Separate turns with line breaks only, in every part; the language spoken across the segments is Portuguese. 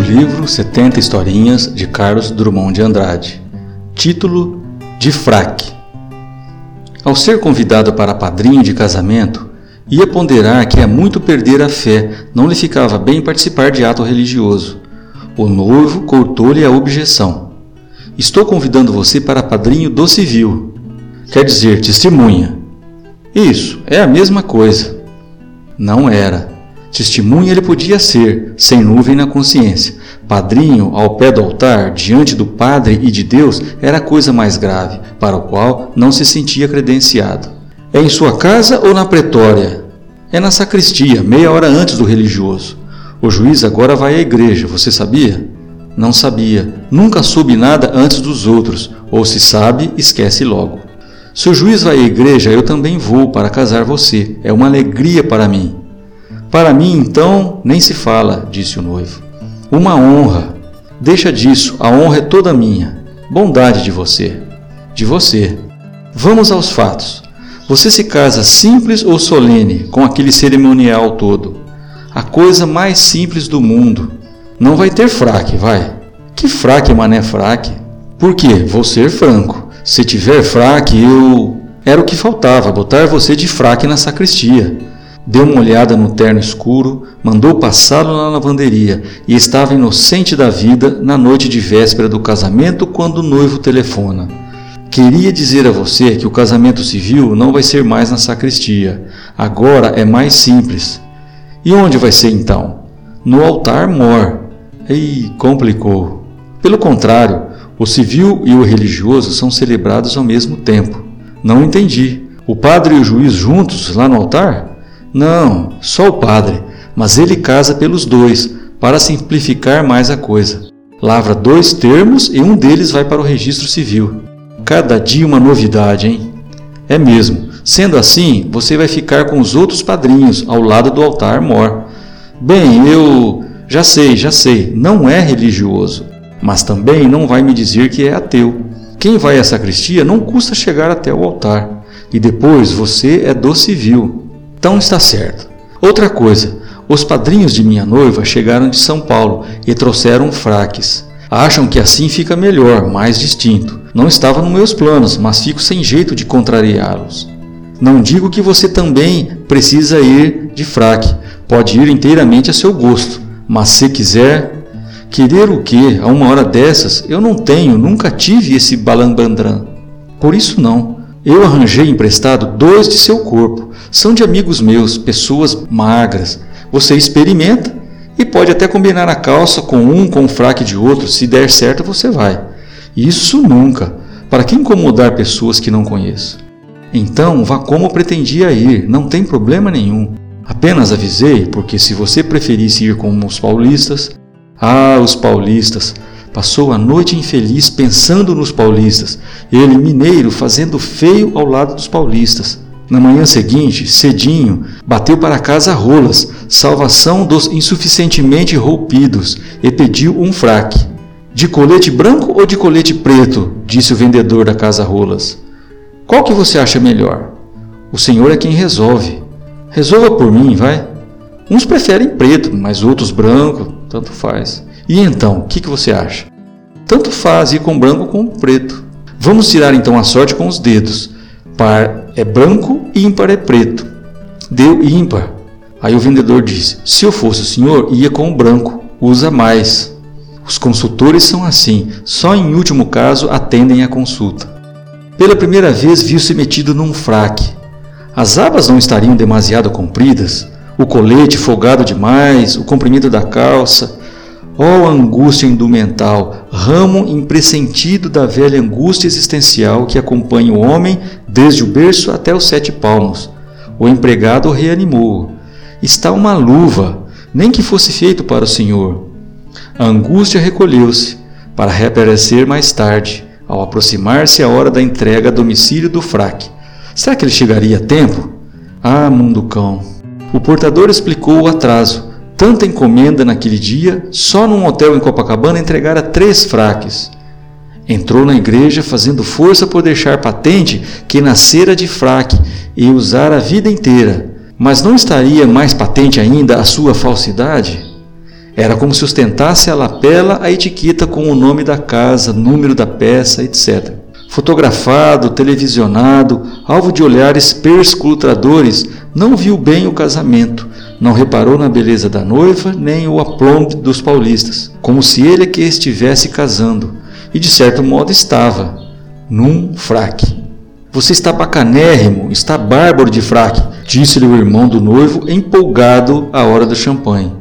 do livro 70 Historinhas de Carlos Drummond de Andrade. Título: De Fraque. Ao ser convidado para padrinho de casamento, ia ponderar que é muito perder a fé, não lhe ficava bem participar de ato religioso. O noivo cortou-lhe a objeção. Estou convidando você para padrinho do civil. Quer dizer, testemunha. Isso, é a mesma coisa. Não era. Testemunha ele podia ser, sem nuvem na consciência. Padrinho, ao pé do altar, diante do Padre e de Deus, era coisa mais grave, para o qual não se sentia credenciado. É em sua casa ou na pretória? É na sacristia, meia hora antes do religioso. O juiz agora vai à igreja, você sabia? Não sabia. Nunca soube nada antes dos outros, ou se sabe, esquece logo. Se o juiz vai à igreja, eu também vou para casar você. É uma alegria para mim. Para mim, então, nem se fala, disse o noivo. Uma honra. Deixa disso, a honra é toda minha. Bondade de você. De você. Vamos aos fatos. Você se casa simples ou solene, com aquele cerimonial todo? A coisa mais simples do mundo. Não vai ter fraque, vai. Que fraque, mané fraque? Por quê? Vou ser franco. Se tiver fraque, eu. Era o que faltava, botar você de fraque na sacristia. Deu uma olhada no terno escuro, mandou passá-lo na lavanderia e estava inocente da vida na noite de véspera do casamento quando o noivo telefona. Queria dizer a você que o casamento civil não vai ser mais na sacristia. Agora é mais simples. E onde vai ser então? No altar mor. Ei, complicou. Pelo contrário, o civil e o religioso são celebrados ao mesmo tempo. Não entendi. O padre e o juiz juntos lá no altar? Não, só o padre, mas ele casa pelos dois, para simplificar mais a coisa. Lavra dois termos e um deles vai para o registro civil. Cada dia uma novidade, hein? É mesmo. Sendo assim, você vai ficar com os outros padrinhos ao lado do altar mor. Bem, eu já sei, já sei, não é religioso, mas também não vai me dizer que é ateu. Quem vai à sacristia não custa chegar até o altar, e depois você é do civil. Então está certo. Outra coisa, os padrinhos de minha noiva chegaram de São Paulo e trouxeram fraques. Acham que assim fica melhor, mais distinto. Não estava nos meus planos, mas fico sem jeito de contrariá-los. Não digo que você também precisa ir de fraque. Pode ir inteiramente a seu gosto. Mas se quiser, querer o que a uma hora dessas, eu não tenho, nunca tive esse balambandrã. Por isso não. Eu arranjei emprestado dois de seu corpo. São de amigos meus, pessoas magras. Você experimenta e pode até combinar a calça com um com o fraque de outro. Se der certo, você vai. Isso nunca. Para que incomodar pessoas que não conheço? Então, vá como pretendia ir, não tem problema nenhum. Apenas avisei, porque se você preferisse ir com os paulistas, ah, os paulistas, Passou a noite infeliz pensando nos paulistas, ele, mineiro, fazendo feio ao lado dos paulistas. Na manhã seguinte, cedinho, bateu para casa rolas, salvação dos insuficientemente roupidos, e pediu um fraque. De colete branco ou de colete preto? disse o vendedor da casa rolas. Qual que você acha melhor? O senhor é quem resolve. Resolva por mim, vai. Uns preferem preto, mas outros branco, tanto faz. E então, o que, que você acha? Tanto faz ir com branco com preto. Vamos tirar então a sorte com os dedos. Par é branco ímpar é preto. Deu ímpar. Aí o vendedor disse: Se eu fosse o senhor, ia com o branco. Usa mais. Os consultores são assim, só em último caso atendem à consulta. Pela primeira vez viu-se metido num fraque. As abas não estariam demasiado compridas, o colete folgado demais, o comprimento da calça, Ó oh, angústia indumental, ramo impressentido da velha angústia existencial que acompanha o homem desde o berço até os sete palmos. O empregado reanimou. Está uma luva, nem que fosse feito para o Senhor. A angústia recolheu-se, para reaparecer mais tarde, ao aproximar-se a hora da entrega a domicílio do fraque. Será que ele chegaria a tempo? Ah, mundo cão! O portador explicou o atraso tanta encomenda naquele dia, só num hotel em Copacabana entregara três fraques. Entrou na igreja fazendo força por deixar patente que nascera de fraque e usara a vida inteira, mas não estaria mais patente ainda a sua falsidade? Era como se ostentasse a lapela a etiqueta com o nome da casa, número da peça, etc. Fotografado, televisionado, alvo de olhares perscrutadores, não viu bem o casamento, não reparou na beleza da noiva nem o aplombo dos paulistas, como se ele que estivesse casando, e de certo modo estava, num fraque. Você está bacanérrimo, está bárbaro de fraque, disse-lhe o irmão do noivo, empolgado à hora do champanhe.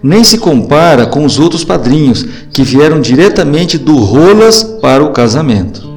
Nem se compara com os outros padrinhos, que vieram diretamente do Rolas para o casamento.